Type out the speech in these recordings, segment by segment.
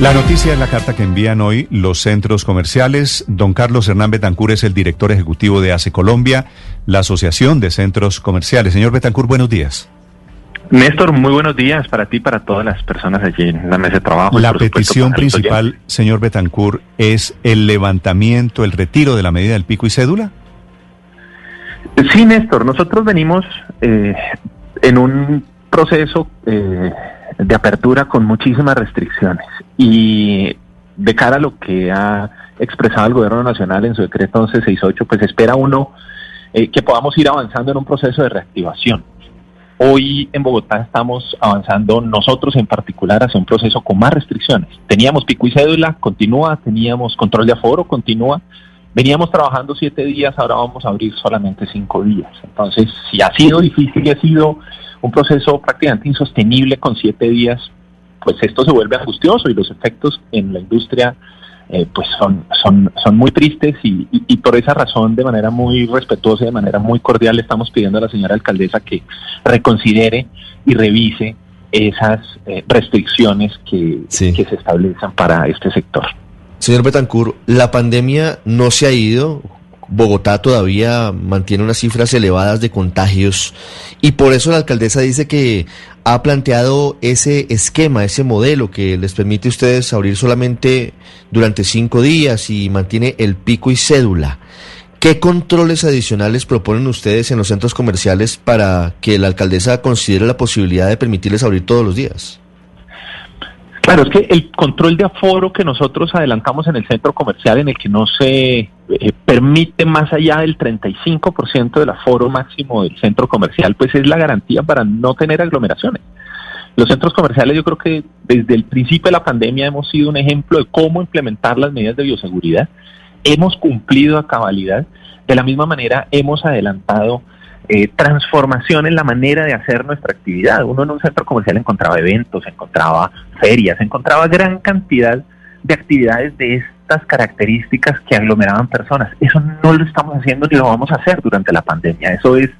La noticia es la carta que envían hoy los centros comerciales. Don Carlos Hernán Betancur es el director ejecutivo de ACE Colombia, la Asociación de Centros Comerciales. Señor Betancur, buenos días. Néstor, muy buenos días para ti y para todas las personas allí en la mesa de trabajo. La petición principal, señor Betancur, es el levantamiento, el retiro de la medida del pico y cédula. Sí, Néstor, nosotros venimos eh, en un proceso eh, de apertura con muchísimas restricciones y de cara a lo que ha expresado el Gobierno Nacional en su decreto 1168, pues espera uno eh, que podamos ir avanzando en un proceso de reactivación. Hoy en Bogotá estamos avanzando nosotros en particular hacia un proceso con más restricciones. Teníamos pico y cédula, continúa, teníamos control de aforo, continúa. Veníamos trabajando siete días, ahora vamos a abrir solamente cinco días. Entonces, si ha sido difícil y ha sido un proceso prácticamente insostenible con siete días, pues esto se vuelve angustioso y los efectos en la industria eh, pues son, son, son muy tristes y, y, por esa razón de manera muy respetuosa y de manera muy cordial le estamos pidiendo a la señora alcaldesa que reconsidere y revise esas eh, restricciones que, que se establecen para este sector. Señor Betancourt, la pandemia no se ha ido, Bogotá todavía mantiene unas cifras elevadas de contagios y por eso la alcaldesa dice que ha planteado ese esquema, ese modelo que les permite a ustedes abrir solamente durante cinco días y mantiene el pico y cédula. ¿Qué controles adicionales proponen ustedes en los centros comerciales para que la alcaldesa considere la posibilidad de permitirles abrir todos los días? Claro, es que el control de aforo que nosotros adelantamos en el centro comercial, en el que no se eh, permite más allá del 35% del aforo máximo del centro comercial, pues es la garantía para no tener aglomeraciones. Los centros comerciales yo creo que desde el principio de la pandemia hemos sido un ejemplo de cómo implementar las medidas de bioseguridad. Hemos cumplido a cabalidad. De la misma manera hemos adelantado eh, transformación en la manera de hacer nuestra actividad. Uno en un centro comercial encontraba eventos, encontraba ferias, encontraba gran cantidad de actividades de estas características que aglomeraban personas. Eso no lo estamos haciendo ni lo vamos a hacer durante la pandemia. Eso es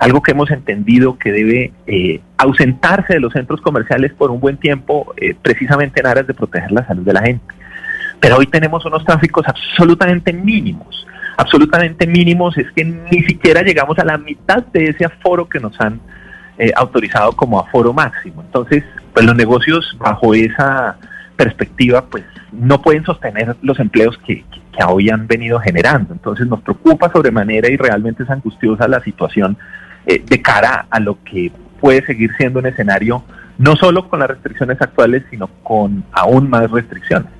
algo que hemos entendido que debe eh, ausentarse de los centros comerciales por un buen tiempo, eh, precisamente en aras de proteger la salud de la gente. Pero hoy tenemos unos tráficos absolutamente mínimos absolutamente mínimos, es que ni siquiera llegamos a la mitad de ese aforo que nos han eh, autorizado como aforo máximo. Entonces, pues los negocios bajo esa perspectiva, pues no pueden sostener los empleos que, que, hoy han venido generando. Entonces nos preocupa sobremanera y realmente es angustiosa la situación eh, de cara a lo que puede seguir siendo un escenario no solo con las restricciones actuales, sino con aún más restricciones.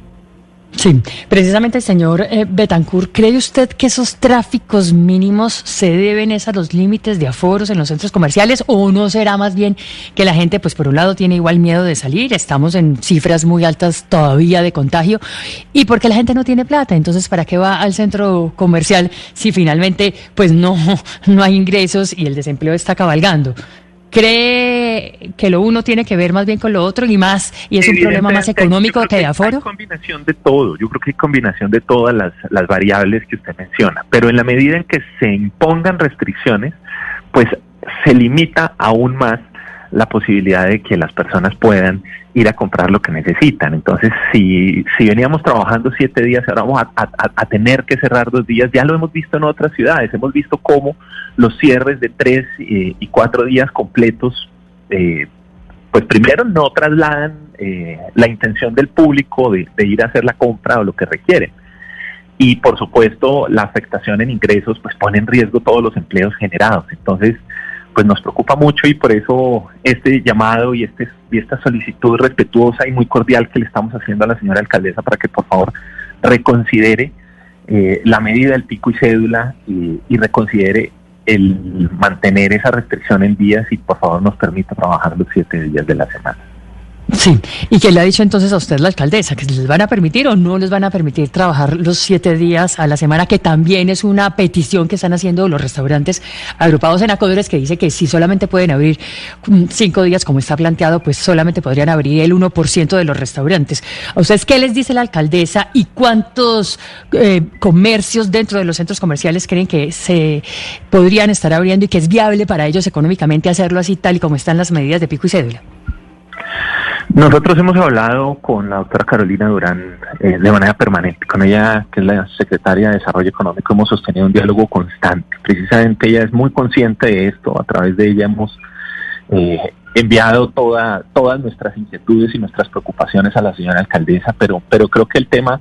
Sí, precisamente, señor eh, Betancourt, ¿cree usted que esos tráficos mínimos se deben a los límites de aforos en los centros comerciales o no será más bien que la gente, pues por un lado, tiene igual miedo de salir, estamos en cifras muy altas todavía de contagio y porque la gente no tiene plata, entonces ¿para qué va al centro comercial si finalmente pues no, no hay ingresos y el desempleo está cabalgando? ¿Cree que lo uno tiene que ver más bien con lo otro y más, y es un problema más económico que de aforo? Hay combinación de todo, yo creo que hay combinación de todas las, las variables que usted menciona, pero en la medida en que se impongan restricciones, pues se limita aún más la posibilidad de que las personas puedan ir a comprar lo que necesitan. Entonces, si, si veníamos trabajando siete días, ahora vamos a, tener que cerrar dos días, ya lo hemos visto en otras ciudades, hemos visto cómo los cierres de tres eh, y cuatro días completos, eh, pues primero no trasladan eh, la intención del público de, de ir a hacer la compra o lo que requieren y por supuesto la afectación en ingresos pues pone en riesgo todos los empleos generados. Entonces, pues nos preocupa mucho y por eso este llamado y, este, y esta solicitud respetuosa y muy cordial que le estamos haciendo a la señora alcaldesa para que por favor reconsidere eh, la medida del pico y cédula y, y, reconsidere el mantener esa restricción en días y por favor nos permita trabajar los siete días de la semana. Sí, ¿y qué le ha dicho entonces a usted la alcaldesa? ¿Que les van a permitir o no les van a permitir trabajar los siete días a la semana? Que también es una petición que están haciendo los restaurantes agrupados en acodores que dice que si solamente pueden abrir mm, cinco días como está planteado, pues solamente podrían abrir el 1% de los restaurantes. ¿A ustedes qué les dice la alcaldesa y cuántos eh, comercios dentro de los centros comerciales creen que se podrían estar abriendo y que es viable para ellos económicamente hacerlo así tal y como están las medidas de pico y cédula? Nosotros hemos hablado con la doctora Carolina Durán eh, de manera permanente. Con ella, que es la secretaria de Desarrollo Económico, hemos sostenido un diálogo constante. Precisamente ella es muy consciente de esto. A través de ella hemos eh, enviado toda, todas nuestras inquietudes y nuestras preocupaciones a la señora alcaldesa, pero, pero creo que el tema,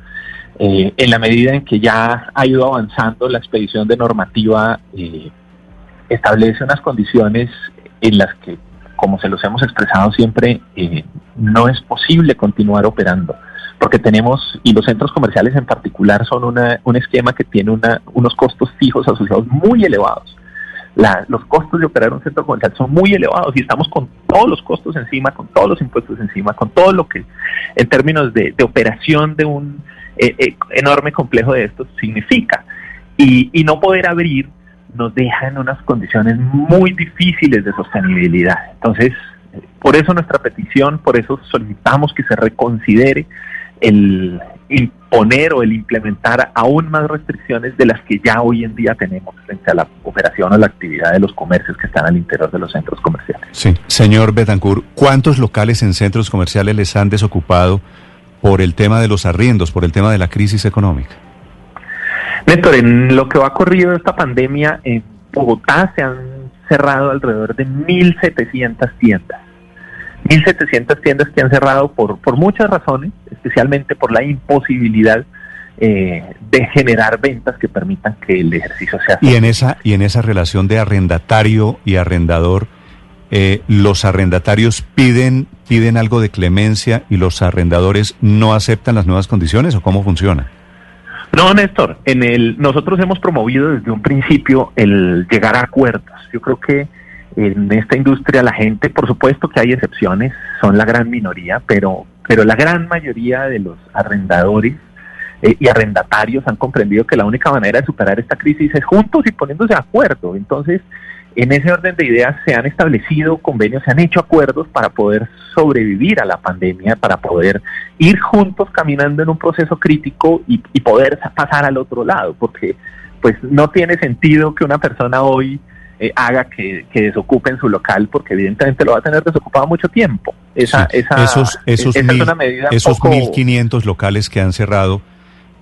eh, en la medida en que ya ha ido avanzando la expedición de normativa, establece unas condiciones en las que como se los hemos expresado siempre, eh, no es posible continuar operando, porque tenemos, y los centros comerciales en particular son una, un esquema que tiene una, unos costos fijos asociados muy elevados. los costos de operar un centro comercial son muy elevados y estamos con todos los costos encima, con todos los impuestos encima, con todo lo que en términos de, operación de un eh, eh, enorme complejo de estos significa. Y, y no poder abrir nos deja en unas condiciones muy difíciles de sostenibilidad. Entonces, por eso nuestra petición, por eso solicitamos que se reconsidere el imponer o el implementar aún más restricciones de las que ya hoy en día tenemos frente a la operación o la actividad de los comercios que están al interior de los centros comerciales. Sí, señor Betancourt, ¿cuántos locales en centros comerciales les han desocupado por el tema de los arriendos, por el tema de la crisis económica? Néstor, en lo que va corrido esta pandemia, en Bogotá se han cerrado alrededor de 1.700 tiendas. 1.700 tiendas que han cerrado por, por muchas razones, especialmente por la imposibilidad eh, de generar ventas que permitan que el ejercicio sea. Y en esa y en esa relación de arrendatario y arrendador, eh, los arrendatarios piden piden algo de clemencia y los arrendadores no aceptan las nuevas condiciones o cómo funciona. No, Néstor, en el, nosotros hemos promovido desde un principio el llegar a acuerdos. Yo creo que en esta industria la gente, por supuesto que hay excepciones, son la gran minoría, pero, pero la gran mayoría de los arrendadores eh, y arrendatarios han comprendido que la única manera de superar esta crisis es juntos y poniéndose de acuerdo. Entonces, en ese orden de ideas se han establecido convenios, se han hecho acuerdos para poder sobrevivir a la pandemia, para poder ir juntos caminando en un proceso crítico y, poder pasar al otro lado, porque pues no tiene sentido que una persona hoy eh, haga que, que, desocupen su local, porque evidentemente lo va a tener desocupado mucho tiempo. Esa, esa, esos esos, esa es una medida esos 1.500 locales que han cerrado,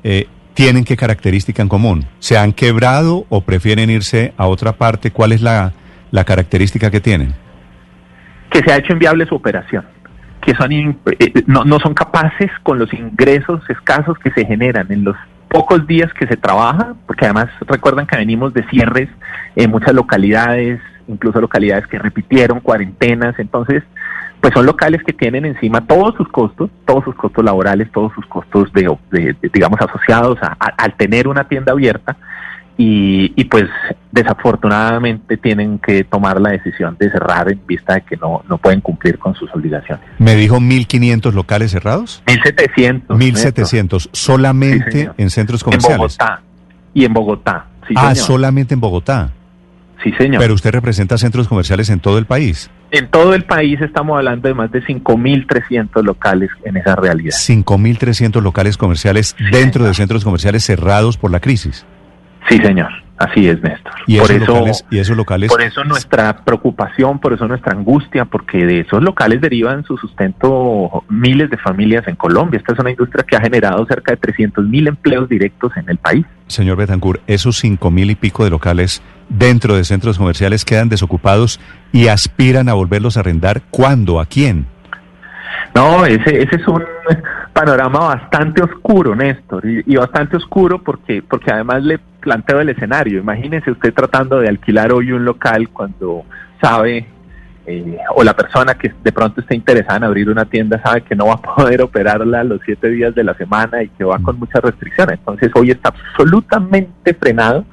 eh, tienen qué característica en común? ¿Se han quebrado o prefieren irse a otra parte? ¿Cuál es la, característica que tienen? Que se ha hecho inviable su operación, que son eh, no, no son capaces con los ingresos escasos que se generan en los pocos días que se trabaja, porque además recuerdan que venimos de cierres en muchas localidades, incluso localidades que repitieron cuarentenas, entonces pues son locales que tienen encima todos sus costos, todos sus costos laborales, todos sus costos de, digamos asociados a, al tener una tienda abierta y, y, pues desafortunadamente tienen que tomar la decisión de cerrar en vista de que no, no pueden cumplir con sus obligaciones. ¿Me dijo 1.500 locales cerrados? 1.700. 1.700, solamente en centros comerciales. En Bogotá. Y en Bogotá. ah, solamente en Bogotá. Sí, señor. Pero usted representa centros comerciales en todo el país. En todo el país estamos hablando de más de 5.300 locales en esa realidad. 5.300 locales comerciales dentro de centros comerciales cerrados por la crisis. Sí, señor. Así es, Néstor. ¿Y por esos, locales, ¿Y esos locales? Por eso nuestra preocupación, por eso nuestra angustia, porque de esos locales derivan su sustento miles de familias en Colombia. Esta es una industria que ha generado cerca de 300 mil empleos directos en el país. Señor Betancourt, esos cinco mil y pico de locales dentro de centros comerciales quedan desocupados y aspiran a volverlos a arrendar. ¿Cuándo? ¿A quién? No, ese, ese es un panorama bastante oscuro, Néstor, y, bastante oscuro porque, porque además le planteo el escenario. Imagínese usted tratando de alquilar hoy un local cuando sabe, eh, o la persona que de pronto está interesada en abrir una tienda sabe que no va a poder operarla los siete días de la semana y que va con muchas restricciones. Entonces hoy está absolutamente frenado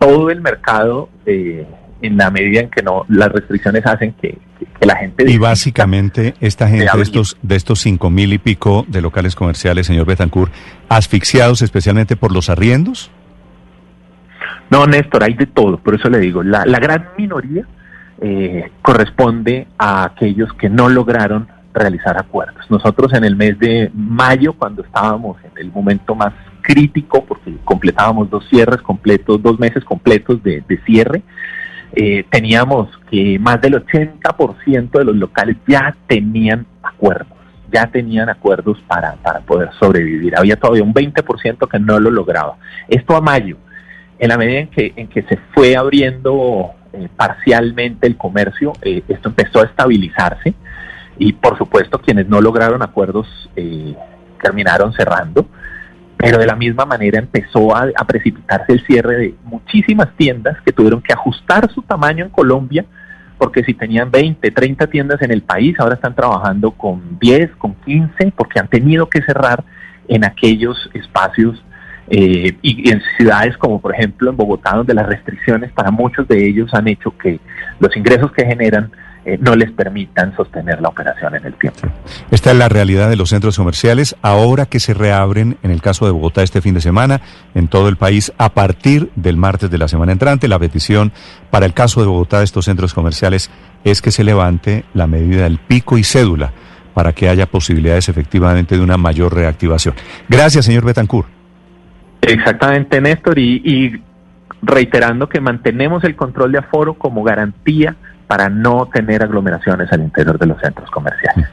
todo el mercado de en la medida en que no las restricciones hacen que, la gente... Y básicamente esta gente de estos, de estos cinco mil y pico de locales comerciales, señor Betancourt, asfixiados especialmente por los arriendos. No, Néstor, hay de todo, por eso le digo, la, la gran minoría eh, corresponde a aquellos que no lograron realizar acuerdos. Nosotros en el mes de mayo, cuando estábamos en el momento más crítico, porque completábamos dos cierres completos, dos meses completos de, cierre, eh, teníamos que más del 80% de los locales ya tenían acuerdos, ya tenían acuerdos para, para poder sobrevivir. Había todavía un 20% que no lo lograba. Esto a mayo, en la medida en que, en que se fue abriendo eh, parcialmente el comercio, eh, esto empezó a estabilizarse y por supuesto quienes no lograron acuerdos eh, terminaron cerrando, pero de la misma manera empezó a, precipitarse el cierre de muchísimas tiendas que tuvieron que ajustar su tamaño en Colombia, porque si tenían 20, 30 tiendas en el país, ahora están trabajando con 10, con 15, porque han tenido que cerrar en aquellos espacios eh, y en ciudades como por ejemplo en Bogotá, donde las restricciones para muchos de ellos han hecho que los ingresos que generan eh, no les permitan sostener la operación en el tiempo. Esta es la realidad de los centros comerciales ahora que se reabren, en el caso de Bogotá este fin de semana, en todo el país a partir del martes de la semana entrante. La petición para el caso de Bogotá de estos centros comerciales es que se levante la medida del pico y cédula para que haya posibilidades efectivamente de una mayor reactivación. Gracias, señor Betancourt. Exactamente, Néstor, y, reiterando que mantenemos el control de aforo como garantía para no tener aglomeraciones al interior de los centros comerciales.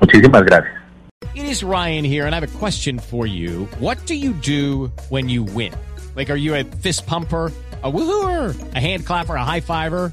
Muchísimas gracias. It is Ryan here and I have a question for you. What do you do when you win? Like, are you a fist pumper? a woohooer, a hand clapper, a high fiver.